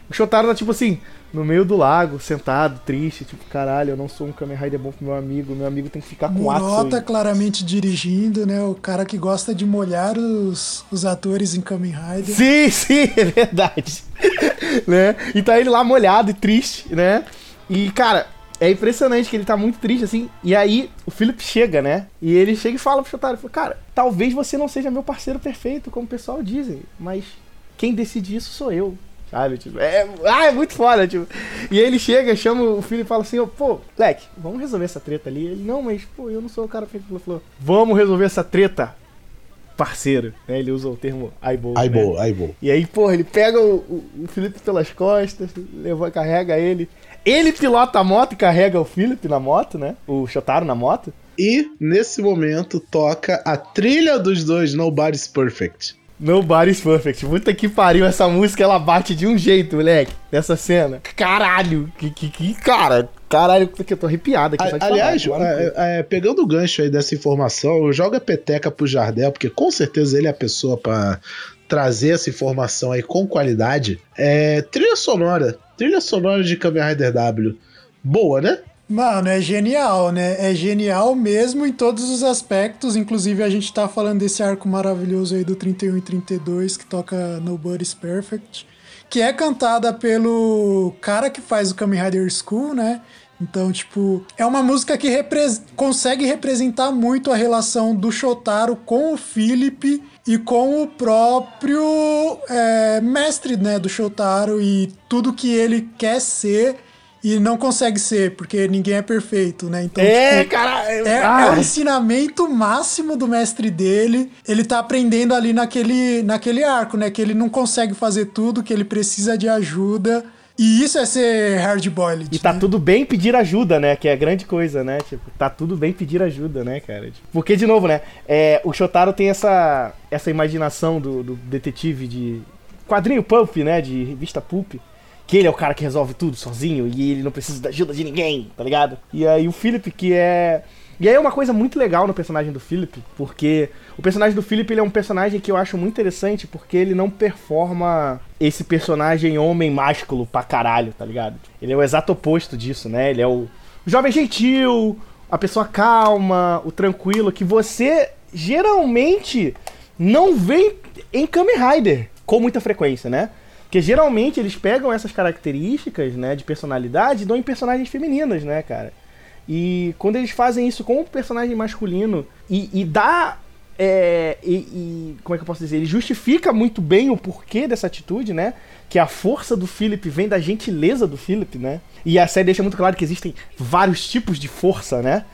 o Shotaro tá tipo assim, no meio do lago, sentado, triste, tipo, caralho, eu não sou um Kamen Rider bom pro meu amigo, meu amigo tem que ficar com Murota claramente dirigindo, né? O cara que gosta de molhar os, os atores em Kamen Rider. Sim, sim, é verdade. né? E tá ele lá molhado e triste, né? E, cara, é impressionante que ele tá muito triste, assim. E aí, o Philip chega, né? E ele chega e fala pro Shotaro, fala, cara, talvez você não seja meu parceiro perfeito, como o pessoal dizem, mas quem decide isso sou eu. Sabe? Tipo, é, ah, é muito foda, tipo. E ele chega, chama o filho e fala assim, oh, pô, Leque, vamos resolver essa treta ali. Ele, não, mas, pô, eu não sou o cara feito pelo Flor. Vamos resolver essa treta, parceiro. Né? Ele usa o termo eyeball. Eyeball, né? eyeball. E aí, porra, ele pega o, o, o Felipe pelas costas, leva, carrega ele. Ele pilota a moto e carrega o Felipe na moto, né? O Shotaro na moto. E, nesse momento, toca a trilha dos dois Nobody's Perfect. Nobody's Perfect. Puta que pariu, essa música ela bate de um jeito, moleque, nessa cena. Caralho, que, que, que cara, caralho, que eu tô arrepiado aqui. A, aliás, falar, é, é, pegando o gancho aí dessa informação, joga peteca pro Jardel, porque com certeza ele é a pessoa para trazer essa informação aí com qualidade. É, trilha sonora, trilha sonora de Kamen Rider W. Boa, né? Mano, é genial, né? É genial mesmo em todos os aspectos. Inclusive, a gente tá falando desse arco maravilhoso aí do 31 e 32, que toca Nobody's Perfect, que é cantada pelo cara que faz o Kamen Rider School, né? Então, tipo, é uma música que repre consegue representar muito a relação do Shotaro com o Philip e com o próprio é, mestre, né, do Shotaro e tudo que ele quer ser e não consegue ser, porque ninguém é perfeito, né? Então, é, tipo, cara. É, é, o ensinamento máximo do mestre dele. Ele tá aprendendo ali naquele, naquele arco, né? Que ele não consegue fazer tudo, que ele precisa de ajuda. E isso é ser hard-boiled. E tá né? tudo bem pedir ajuda, né? Que é a grande coisa, né? Tipo, tá tudo bem pedir ajuda, né, cara? Tipo, porque, de novo, né? É, o Shotaro tem essa, essa imaginação do, do detetive de quadrinho pulp, né? De revista pulp que ele é o cara que resolve tudo sozinho e ele não precisa da ajuda de ninguém, tá ligado? E aí o Philip, que é. E aí é uma coisa muito legal no personagem do Philip, porque o personagem do Philip ele é um personagem que eu acho muito interessante porque ele não performa esse personagem homem másculo pra caralho, tá ligado? Ele é o exato oposto disso, né? Ele é o jovem gentil, a pessoa calma, o tranquilo, que você geralmente não vê em Kamen Rider com muita frequência, né? Porque geralmente eles pegam essas características, né, de personalidade e dão em personagens femininas, né, cara? E quando eles fazem isso com o personagem masculino e, e dá. É, e, e, como é que eu posso dizer? Ele justifica muito bem o porquê dessa atitude, né? Que a força do Philip vem da gentileza do Philip, né? E a série deixa muito claro que existem vários tipos de força, né?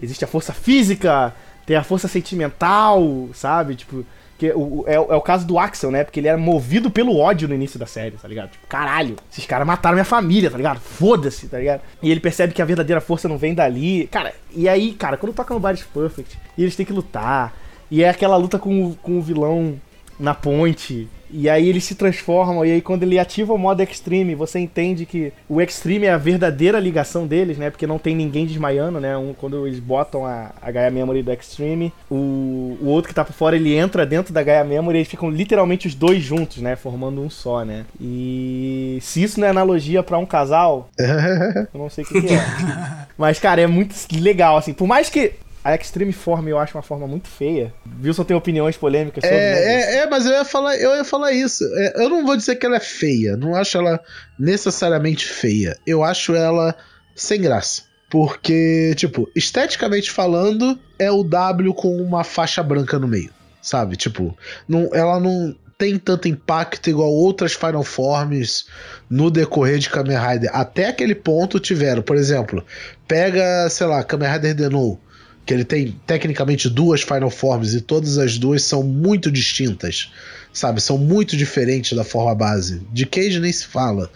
Existe a força física, tem a força sentimental, sabe? Tipo, Que o, é, é, o caso do Axel, né? Porque ele era movido pelo ódio no início da série, tá ligado? Tipo, caralho, esses caras mataram minha família, tá ligado? Foda-se, tá ligado? E ele percebe que a verdadeira força não vem dali. Cara, e aí, cara, quando toca no Body's Perfect, e eles têm que lutar, e é aquela luta com, com o vilão na ponte, e aí eles se transformam, e aí quando ele ativa o modo Extreme, você entende que o Extreme é a verdadeira ligação deles, né? Porque não tem ninguém desmaiando, né? Um, quando eles botam a, a Gaia Memory do Extreme, o, o outro que tá por fora, ele entra dentro da Gaia Memory e eles ficam literalmente os dois juntos, né? Formando um só, né? E se isso não é analogia para um casal, eu não sei o que, que é. Mas, cara, é muito legal, assim. Por mais que a Extreme Form eu acho uma forma muito feia. Wilson tem opiniões polêmicas sobre é, é, é, mas eu ia falar, eu ia falar isso. É, eu não vou dizer que ela é feia. Não acho ela necessariamente feia. Eu acho ela sem graça. Porque, tipo, esteticamente falando, é o W com uma faixa branca no meio. Sabe? Tipo, não, ela não tem tanto impacto igual outras Final Forms no decorrer de Kamen Rider. Até aquele ponto tiveram. Por exemplo, pega, sei lá, Kamen Rider Denou que ele tem tecnicamente duas Final Forms e todas as duas são muito distintas, sabe? São muito diferentes da forma base. De Cage nem se fala,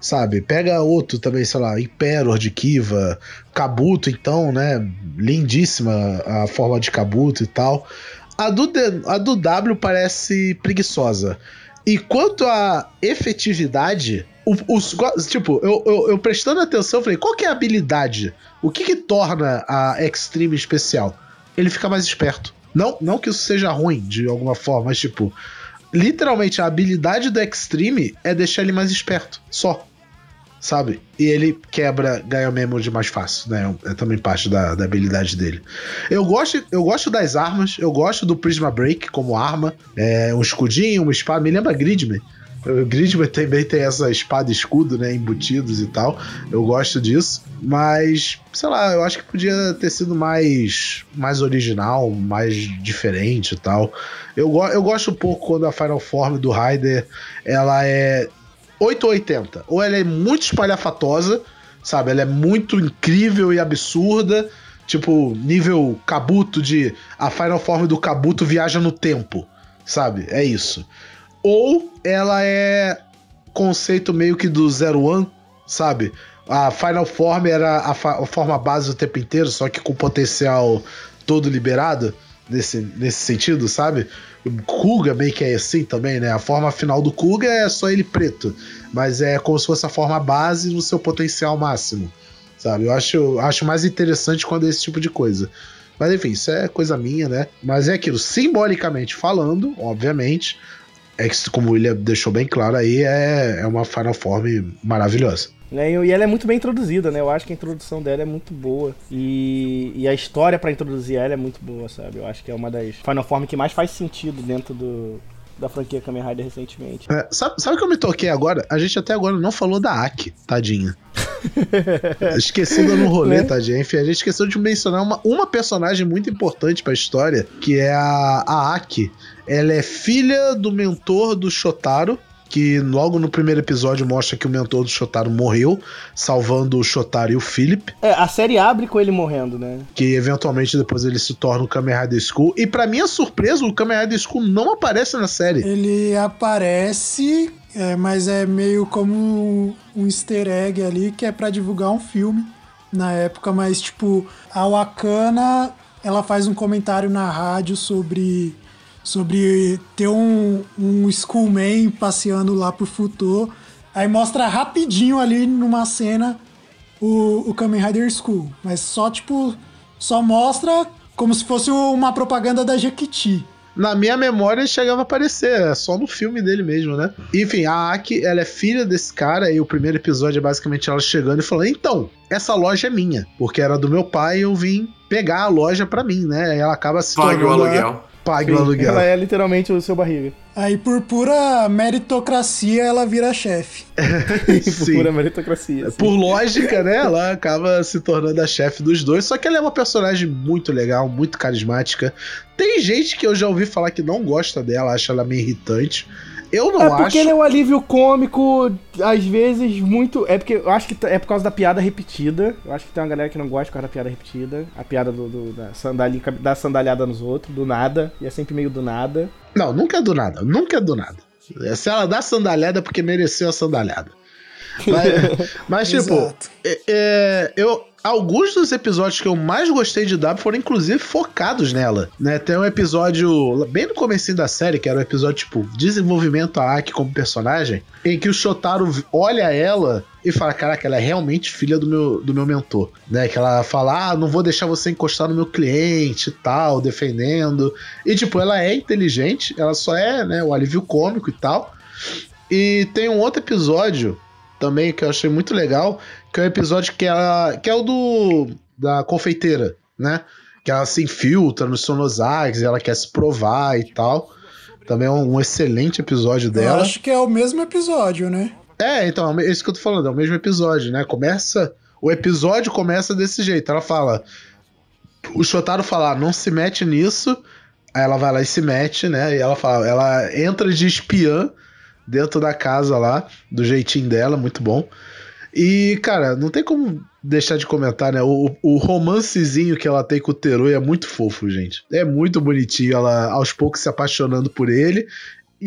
sabe? Pega outro também, sei lá, Imperor de Kiva, Kabuto então, né? Lindíssima a forma de Kabuto e tal. A do, a do W parece preguiçosa. E quanto à efetividade, os, tipo, eu, eu, eu, prestando atenção, falei, qual que é a habilidade? O que que torna a Extreme especial? Ele fica mais esperto. Não, não que isso seja ruim de alguma forma, mas tipo, literalmente a habilidade do Extreme é deixar ele mais esperto. Só. Sabe? E ele quebra ganha Memory mais fácil, né? É também parte da, da habilidade dele. Eu gosto, eu gosto das armas, eu gosto do Prisma Break como arma. É, um escudinho, uma espada, me lembra Gridman. O Gridman também tem essa espada e escudo, né? Embutidos e tal. Eu gosto disso. Mas, sei lá, eu acho que podia ter sido mais, mais original, mais diferente e tal. Eu, eu gosto um pouco quando a Final Form do Raider ela é 880. Ou ela é muito espalhafatosa, sabe? Ela é muito incrível e absurda. Tipo, nível Kabuto de. A Final Form do Kabuto viaja no tempo, sabe? É isso ou ela é conceito meio que do Zero One, sabe? A Final Form era a, a, forma base o tempo inteiro, só que com potencial todo liberado, nesse, nesse sentido, sabe? O Kuga meio que é assim também, né? A forma final do Kuga é só ele preto, mas é como se fosse a forma base no seu potencial máximo, sabe? Eu acho, acho mais interessante quando é esse tipo de coisa. Mas enfim, isso é coisa minha, né? Mas é aquilo, simbolicamente falando, obviamente, é que, como o William deixou bem claro aí, é, é uma Final Form maravilhosa. Né, e ela é muito bem introduzida, né? Eu acho que a introdução dela é muito boa. E, e a história para introduzir ela é muito boa, sabe? Eu acho que é uma das Final Form que mais faz sentido dentro do, da franquia Kamen Rider recentemente. É, sabe, sabe o que eu me toquei agora? A gente até agora não falou da Aki, tadinha. Esquecida no rolê, né? tadinha. Enfim, a gente esqueceu de mencionar uma, uma personagem muito importante pra história, que é a, a Aki. Ela é filha do mentor do Shotaro, que logo no primeiro episódio mostra que o mentor do Shotaro morreu, salvando o Shotaro e o Philip. É, a série abre com ele morrendo, né? Que eventualmente depois ele se torna o Kamen Rider School. E para minha surpresa, o Kamen Rider School não aparece na série. Ele aparece, é, mas é meio como um easter egg ali, que é para divulgar um filme na época, mas tipo, a Wakana, ela faz um comentário na rádio sobre sobre ter um, um Schoolman passeando lá por Futô. Aí mostra rapidinho ali numa cena o, o Kamen Rider School. Mas só, tipo, só mostra como se fosse uma propaganda da Jequiti. Na minha memória chegava a aparecer, é só no filme dele mesmo, né? Enfim, a Aki, ela é filha desse cara e o primeiro episódio é basicamente ela chegando e falando: "Então, essa loja é minha, porque era do meu pai e eu vim pegar a loja para mim, né?" E ela acaba se Pague tornando o aluguel pague Sim, o aluguel. Ela é literalmente o seu barriga. Aí por pura meritocracia ela vira chefe. por pura meritocracia. Sim. Por lógica, né? Ela acaba se tornando a chefe dos dois. Só que ela é uma personagem muito legal, muito carismática. Tem gente que eu já ouvi falar que não gosta dela, acha ela meio irritante. Eu não É acho. porque ele é um alívio cômico, às vezes, muito. É porque eu acho que t- é por causa da piada repetida. Eu acho que tem uma galera que não gosta por causa da piada repetida. A piada do, do- da, sandali, da sandalhada nos outros, do nada. E é sempre meio do nada. Não, nunca é do nada. Nunca é do nada. Se ela dá sandalhada é porque mereceu a sandalhada. Mas, mas, tipo, é- é, eu, alguns dos episódios que eu mais gostei de W foram inclusive focados nela, né? Tem um episódio bem no comecinho da série, que era o episódio tipo desenvolvimento a Aki como personagem, em que o Shotaro olha ela e fala, caraca, ela é realmente filha do meu, do meu mentor, né? Que ela fala, ah, não vou deixar você encostar no meu cliente e tal, defendendo. E tipo, ela é inteligente, ela só é, né, o alívio cômico e tal. E tem um outro episódio também que eu achei muito legal, que é o episódio que ela. que é o do. da confeiteira, né? Que ela se infiltra nos sonozags, ela quer se provar e tal. Também é um, um excelente episódio Eu dela. acho que é o mesmo episódio, né? É, então, é isso que eu tô falando, é o mesmo episódio, né? Começa. O episódio começa desse jeito. Ela fala. O Shotaro fala, "Ah, não se mete nisso. Aí ela vai lá e se mete, né? E ela fala, ela entra de espiã dentro da casa lá, do jeitinho dela, muito bom. E, cara, não tem como deixar de comentar, né? O, o romancezinho que ela tem com o Teroi é muito fofo, gente. É muito bonitinho, ela aos poucos se apaixonando por ele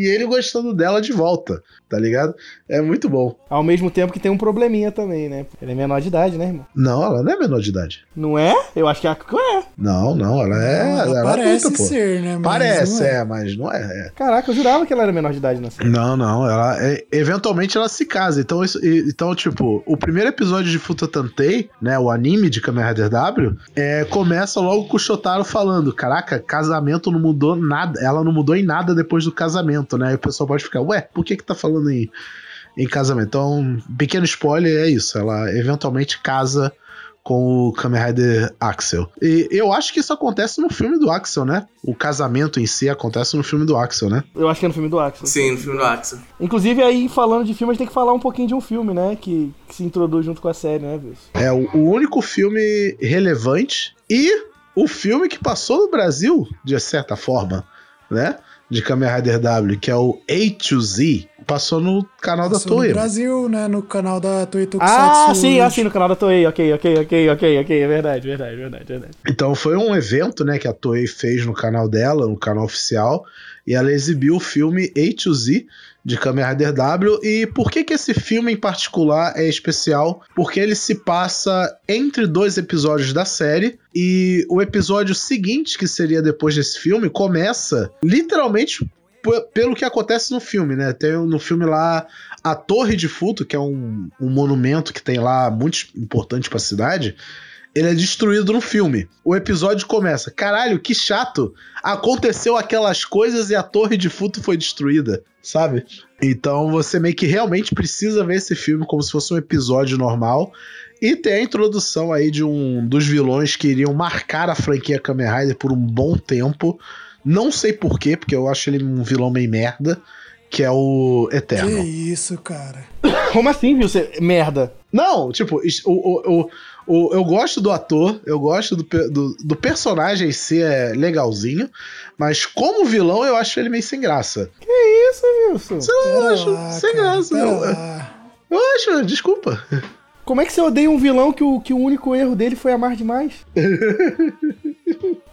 e ele gostando dela de volta, tá ligado? É muito bom. Ao mesmo tempo que tem um probleminha também, né? Ele é menor de idade, né, irmão? Não, ela não é menor de idade. Não é? Eu acho que a Akiko é. Não, não, ela é. Não, ela ela é parece adulta, pô. ser, né? Mas Parece, não é. mas não é. é. Caraca, eu jurava que ela era menor de idade na série. Não, não, ela é- eventualmente ela se casa. Então, isso- e- então, tipo, o primeiro episódio de Futa Tantei, né, o anime de Kamen Rider W, é, começa logo com o Shotaro falando: "Caraca, casamento não mudou nada, ela não mudou em nada depois do casamento", né? E o pessoal pode ficar: "Ué, por que que tá falando em em casamento?". Então, pequeno spoiler é isso, ela eventualmente casa com o Kamen Rider Axel. E eu acho que isso acontece no filme do Axel, né? O casamento em si acontece no filme do Axel, né? Eu acho que é no filme do Axel. Sim, no filme do Axel. Inclusive, aí, falando de filme, a gente tem que falar um pouquinho de um filme, né? Que, que se introduz junto com a série, né, Wilson? É o, o único filme relevante e o filme que passou no Brasil, de certa forma, né? De Kamen Rider W, que é o A to Z, passou no canal da Passou no Toei. Brasil, né? No canal da Toei Tokusatsu. Ah, sim, ah, sim, no canal da Toei. Ok, ok, ok, ok, ok. É verdade, verdade, verdade, verdade. Então foi um evento, né, que a Toei fez no canal dela, no canal oficial, e ela exibiu o filme A to Z de Kamen Rider W. E por que que esse filme em particular é especial? Porque ele se passa entre dois episódios da série e o episódio seguinte, que seria depois desse filme, começa literalmente pelo que acontece no filme, né? Tem no filme lá a Torre de Futo, que é um, um monumento que tem lá muito importante pra cidade ele é destruído no filme. O episódio começa, caralho, que chato. Aconteceu aquelas coisas e a torre de Futo foi destruída, sabe? Então você meio que realmente precisa ver esse filme como se fosse um episódio normal. E tem a introdução aí de um dos vilões que iriam marcar a franquia Kamen Rider por um bom tempo. Não sei porquê, porque eu acho ele um vilão meio merda, que é o Que Eterno. isso, cara. Como assim, viu? Você... Merda. Não, tipo, o, o, o, o- eu gosto do ator, eu gosto do, do, do personagem é legalzinho, mas como vilão eu acho ele meio sem graça. Que isso, Wilson? Eu Pera acho lá, sem cara, graça. Eu, eu acho, desculpa. Como é que você odeia um vilão que o, que o único erro dele foi amar demais?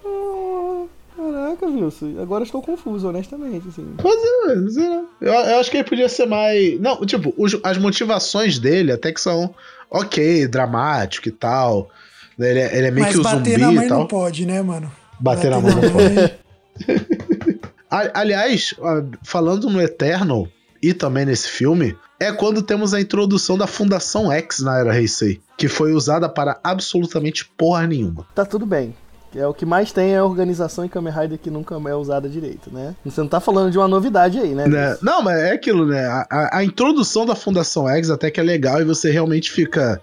Ah, Caraca, Wilson. Agora eu estou confuso, honestamente, assim. Mas é, mas é, eu, eu acho que ele podia ser mais. Não, tipo, os- as motivações dele até que são ok, dramático e tal. né, Ele é, ele é meio Mas que o bater zumbi na mãe e tal. não pode, né, mano? Bater na mão não pode. Aliás, falando no Eternal e também nesse filme, é quando temos a introdução da Fundação X na Era Heisei, que foi usada para absolutamente porra nenhuma. Tá tudo bem. É o que mais tem é a organização em Kamen Rider que nunca é usada direito, né? Você não tá falando de uma novidade aí, né? Né? Não, mas é aquilo, né? A, a- a introdução da Fundação X até que é legal e você realmente fica.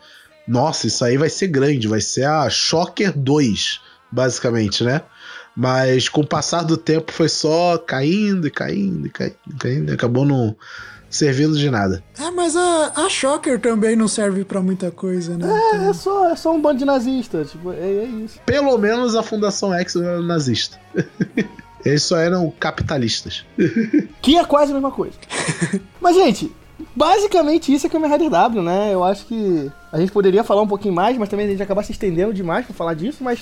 Nossa, isso aí vai ser grande, vai ser a Shocker 2, basicamente, né? Mas com o passar do tempo foi só caindo e caindo e caindo, caindo acabou não servindo de nada. É, mas a, a Shocker também não serve pra muita coisa, né? É, é só, é só um bando de nazistas. Tipo, é, é isso. Pelo menos a Fundação X era nazista. Eles só eram capitalistas. Que é quase a mesma coisa. Mas, gente, basicamente isso é Kamen Rider W, né? Eu acho que a gente poderia falar um pouquinho mais, mas também a gente acabar se estendendo demais pra falar disso, mas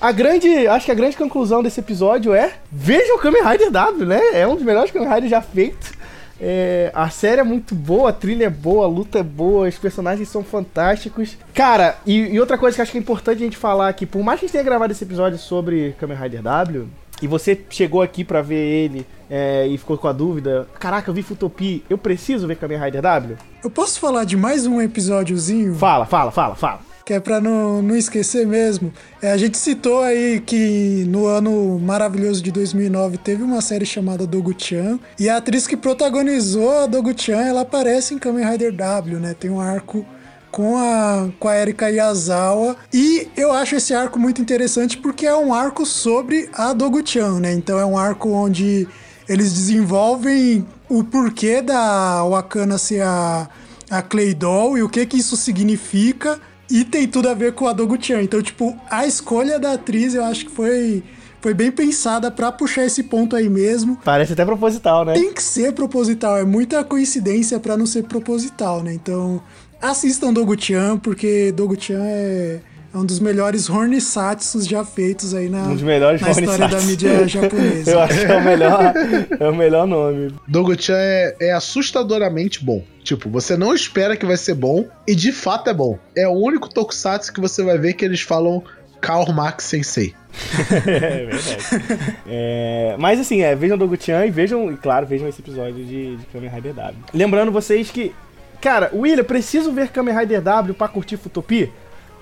a grande, acho que a grande conclusão desse episódio é veja o Kamen Rider W, né? É um dos melhores Kamen Riders já feitos. É, a série é muito boa, a trilha é boa, a luta é boa, os personagens são fantásticos. Cara, e, e outra coisa que acho que é importante a gente falar aqui, por mais que a gente tenha gravado esse episódio sobre Kamen Rider W, e você chegou aqui pra ver ele é, e ficou com a dúvida, caraca, eu vi Futopi, eu preciso ver Kamen Rider W? Eu posso falar de mais um episódiozinho? Fala, fala, fala, fala. Que é pra não, não esquecer mesmo. É, a gente citou aí que no ano maravilhoso de 2009 teve uma série chamada Dogu-chan. E a atriz que protagonizou a Dogu-chan, ela aparece em Kamen Rider W, né? Tem um arco com a, com a Erika Yazawa. E eu acho esse arco muito interessante porque é um arco sobre a Dogu-chan, né? Então é um arco onde eles desenvolvem o porquê da Wakana ser a, a Clay Doll e o que que isso significa. E tem tudo a ver com a Dogu-chan. Então, tipo, a escolha da atriz eu acho que foi foi bem pensada para puxar esse ponto aí mesmo. Parece até proposital, né? Tem que ser proposital, é muita coincidência para não ser proposital, né? Então, assistam Dogu-chan, porque Dogu-chan é, é um dos melhores hornisatsus já feitos aí na, Um na história da mídia japonesa. Eu acho que é o melhor, é o melhor nome. Dogu-chan é, é assustadoramente bom. Tipo, você não espera que vai ser bom, e de fato é bom. É o único tokusatsu que você vai ver que eles falam Karl Marx Sensei. é verdade. É, mas assim, é, vejam Dogu-chan e vejam, e claro, vejam esse episódio de, de Kamen Rider W. Lembrando vocês que, cara, William, preciso ver Kamen Rider W pra curtir Futopi?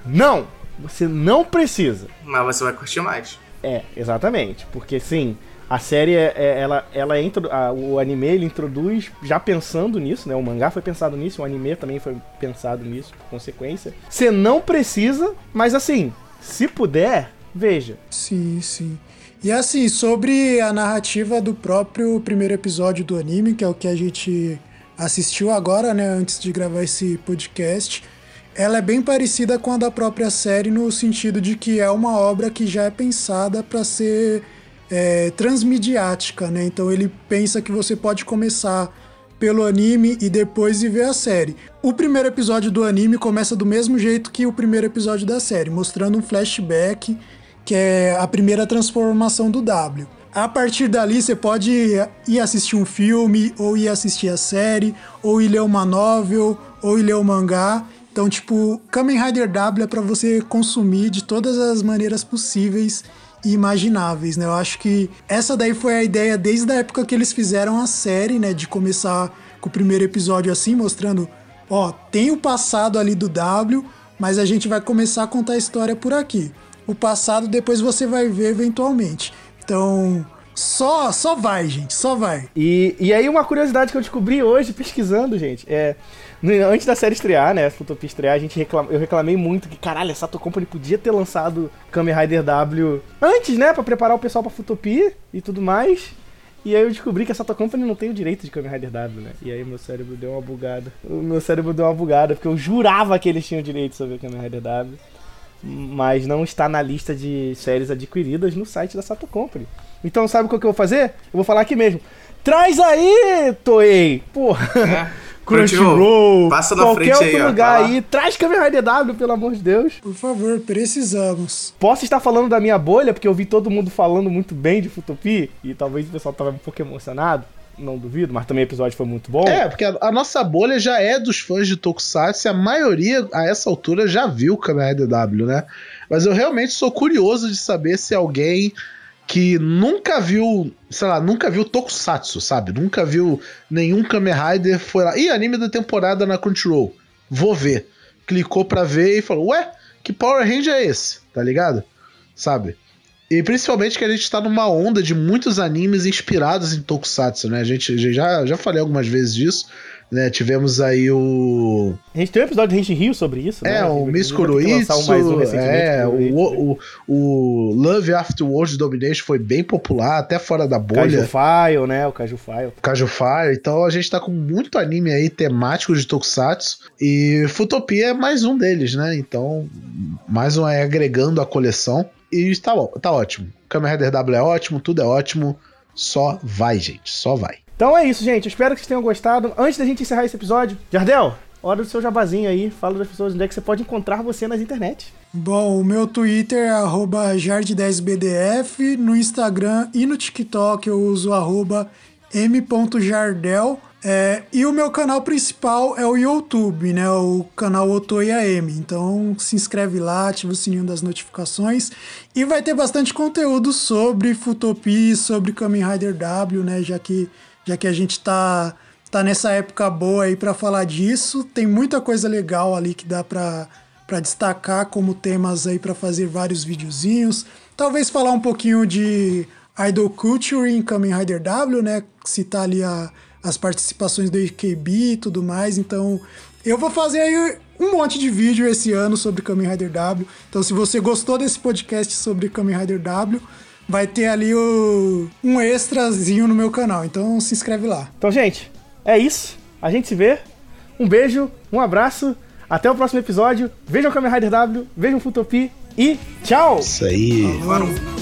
Não! Você não precisa. Mas você vai curtir mais. É, exatamente. Porque sim, a série, é, é- ela, ela é intro- a- o anime ele introduz já pensando nisso, né? O mangá foi pensado nisso, o anime também foi pensado nisso, por consequência. Você não precisa, mas assim, se puder, veja. Sim, sim. E assim, sobre a narrativa do próprio primeiro episódio do anime, que é o que a gente assistiu agora, né, antes de gravar esse podcast, ela é bem parecida com a da própria série no sentido de que é uma obra que já é pensada para ser é, transmediática, né? Então ele pensa que você pode começar pelo anime e depois ir ver a série. O primeiro episódio do anime começa do mesmo jeito que o primeiro episódio da série, mostrando um flashback que é a primeira transformação do W. A partir dali você pode ir assistir um filme, ou ir assistir a série, ou ir ler uma novel, ou ir ler um mangá. Então, tipo, Kamen Rider W é pra você consumir de todas as maneiras possíveis e imagináveis, né? Eu acho que essa daí foi a ideia desde a época que eles fizeram a série, né? De começar com o primeiro episódio assim, mostrando, ó, tem o passado ali do W, mas a gente vai começar a contar a história por aqui. O passado depois você vai ver eventualmente. Então, só só vai, gente, só vai. E, e aí uma curiosidade que eu descobri hoje pesquisando, gente, é antes da série estrear, né, Futopia estrear, a gente reclam, eu reclamei muito que caralho, a Sato Company podia ter lançado Kamen Rider W antes, né, Pra preparar o pessoal pra Futopia e tudo mais. E aí eu descobri que a Sato Company não tem o direito de Kamen Rider W, né? E aí meu cérebro deu uma bugada. O meu cérebro deu uma bugada porque eu jurava que eles tinham direito sobre Kamen Rider W. Mas não está na lista de séries adquiridas no site da Sato Company. Então sabe o que eu vou fazer? Eu vou falar aqui mesmo. Traz aí, Toei! Porra! É. Crunchyroll, Passa na qualquer frente aí, outro ó, lugar vai lá. aí, traz Kamen Rider W, pelo amor de Deus. Por favor, precisamos. Posso estar falando da minha bolha, porque eu vi todo mundo falando muito bem de Futopi, e talvez o pessoal tava um pouco emocionado, não duvido, mas também o episódio foi muito bom. É, porque a, a nossa bolha já é dos fãs de Tokusatsu e a maioria, a essa altura, já viu Kamen Rider W, né? Mas eu realmente sou curioso de saber se alguém que nunca viu, sei lá, nunca viu Tokusatsu, sabe? Nunca viu nenhum Kamen Rider, foi lá, ih, anime da temporada na Crunchyroll, vou ver. Clicou pra ver e falou, ué, que Power Ranger é esse? Tá ligado? Sabe? E principalmente que a gente tá numa onda de muitos animes inspirados em Tokusatsu, né? A gente já, já falei algumas vezes disso, né? Tivemos aí o. A gente tem um episódio de Renshin Rio sobre isso, né? É, o Inclusive, Miss um um Kuroitsu, recentemente, é, o, o, o Love After World Domination foi bem popular, até fora da bolha. Caju File, né? O Caju File. Caju Fire, então a gente tá com muito anime aí temático de Tokusatsu e Futopia é mais um deles, né? Então, mais um aí agregando a coleção. e está tá ótimo. Kamen Rider W é ótimo, tudo é ótimo. Só vai, gente, só vai. Então é isso, gente. Eu espero que vocês tenham gostado. Antes da gente encerrar esse episódio, Jardel, hora do seu jabazinho aí. Fala das pessoas onde é que você pode encontrar você nas internet. Bom, o meu Twitter é jard10bdf. No Instagram e no TikTok eu uso arroba m.jardel. É, e o meu canal principal é o YouTube, né? O canal Otoia M. Então se inscreve lá, ativa o sininho das notificações e vai ter bastante conteúdo sobre Futopi, sobre Kamen Rider W, né? Já que, já que a gente tá, tá nessa época boa aí para falar disso, tem muita coisa legal ali que dá para para destacar como temas aí para fazer vários videozinhos. Talvez falar um pouquinho de Idol Culture em Kamen Rider W, né? Citar ali a as participações do IKB e tudo mais. Então, eu vou fazer aí um monte de vídeo esse ano sobre Kamen Rider W. Então, se você gostou desse podcast sobre Kamen Rider W, vai ter ali o, um extrazinho no meu canal. Então, se inscreve lá. Então, gente, é isso. A gente se vê. Um beijo, um abraço. Até o próximo episódio. Vejam Kamen Rider W, vejam Futopi e tchau! Isso aí. Falou.